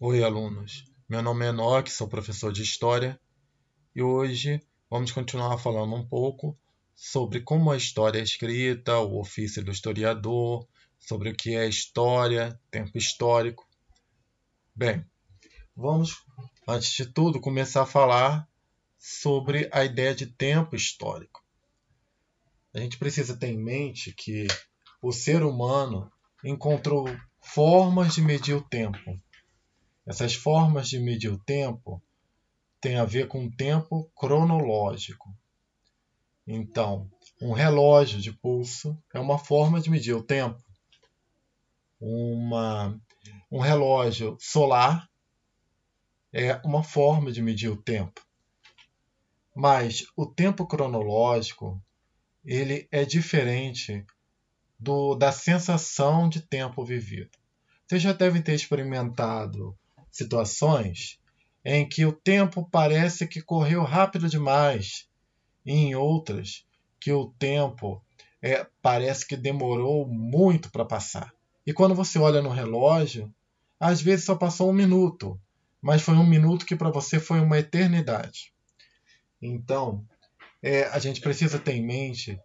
Oi, alunos. Meu nome é Enoque, sou professor de História e hoje vamos continuar falando um pouco sobre como a história é escrita, o ofício do historiador, sobre o que é história, tempo histórico. Bem, vamos, antes de tudo, começar a falar sobre a ideia de tempo histórico. A gente precisa ter em mente que o ser humano encontrou formas de medir o tempo essas formas de medir o tempo têm a ver com o tempo cronológico. Então, um relógio de pulso é uma forma de medir o tempo. Uma, um relógio solar é uma forma de medir o tempo. Mas o tempo cronológico ele é diferente do, da sensação de tempo vivido. Vocês já devem ter experimentado situações em que o tempo parece que correu rápido demais, e em outras que o tempo é, parece que demorou muito para passar. E quando você olha no relógio, às vezes só passou um minuto, mas foi um minuto que para você foi uma eternidade. Então, é, a gente precisa ter em mente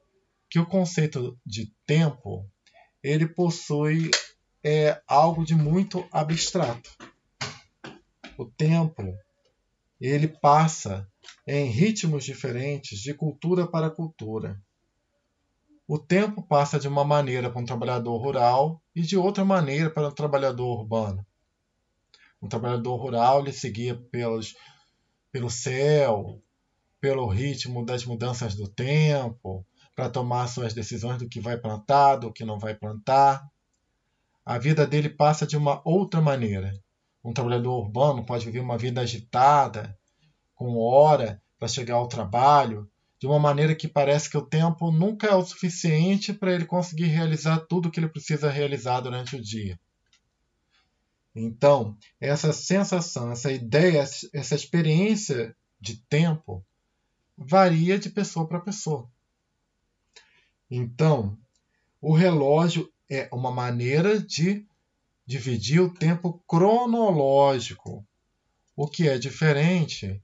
que o conceito de tempo ele possui é, algo de muito abstrato o tempo ele passa em ritmos diferentes de cultura para cultura. O tempo passa de uma maneira para um trabalhador rural e de outra maneira para um trabalhador urbano. Um trabalhador rural ele seguia pelos, pelo céu, pelo ritmo das mudanças do tempo, para tomar suas decisões do que vai plantar, do que não vai plantar. A vida dele passa de uma outra maneira um trabalhador urbano pode viver uma vida agitada, com hora para chegar ao trabalho, de uma maneira que parece que o tempo nunca é o suficiente para ele conseguir realizar tudo o que ele precisa realizar durante o dia. Então, essa sensação, essa ideia, essa experiência de tempo varia de pessoa para pessoa. Então, o relógio é uma maneira de dividir o tempo cronológico, o que é diferente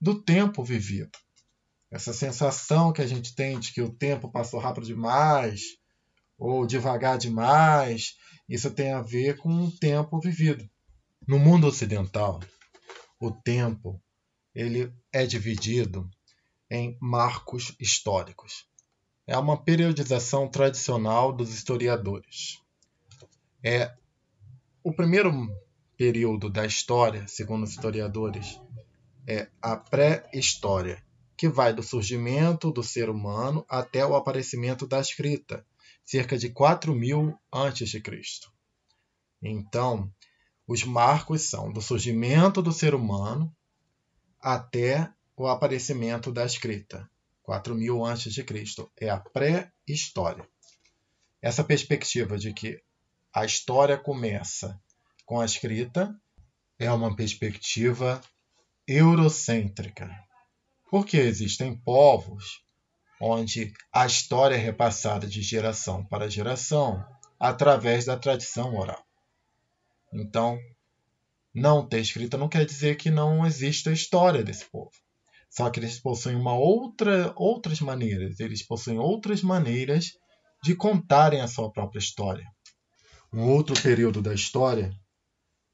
do tempo vivido. Essa sensação que a gente tem de que o tempo passou rápido demais ou devagar demais, isso tem a ver com o tempo vivido. No mundo ocidental, o tempo ele é dividido em marcos históricos. É uma periodização tradicional dos historiadores. É o primeiro período da história, segundo os historiadores, é a pré-história, que vai do surgimento do ser humano até o aparecimento da escrita, cerca de 4000 a.C. Então, os marcos são do surgimento do ser humano até o aparecimento da escrita, 4000 a.C. É a pré-história. Essa perspectiva de que a história começa com a escrita, é uma perspectiva eurocêntrica. Porque existem povos onde a história é repassada de geração para geração através da tradição oral. Então, não ter escrita não quer dizer que não exista a história desse povo. Só que eles possuem uma outra, outras maneiras, eles possuem outras maneiras de contarem a sua própria história. Um outro período da história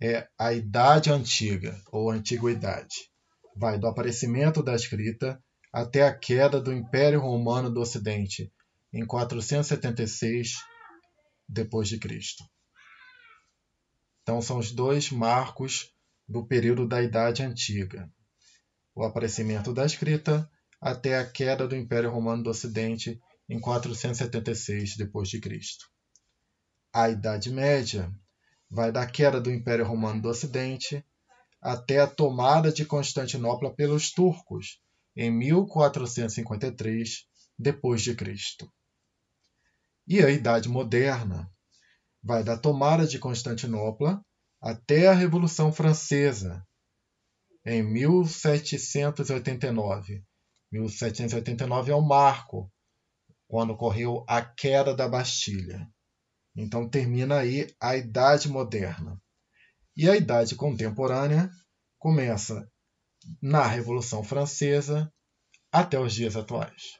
é a Idade Antiga ou Antiguidade. Vai do aparecimento da escrita até a queda do Império Romano do Ocidente em 476 depois de Cristo. Então são os dois marcos do período da Idade Antiga. O aparecimento da escrita até a queda do Império Romano do Ocidente em 476 depois de Cristo a Idade Média vai da queda do Império Romano do Ocidente até a tomada de Constantinopla pelos turcos em 1453 depois de Cristo. E a Idade Moderna vai da tomada de Constantinopla até a Revolução Francesa em 1789. 1789 é o marco quando ocorreu a queda da Bastilha. Então termina aí a Idade Moderna. E a Idade Contemporânea começa na Revolução Francesa até os dias atuais.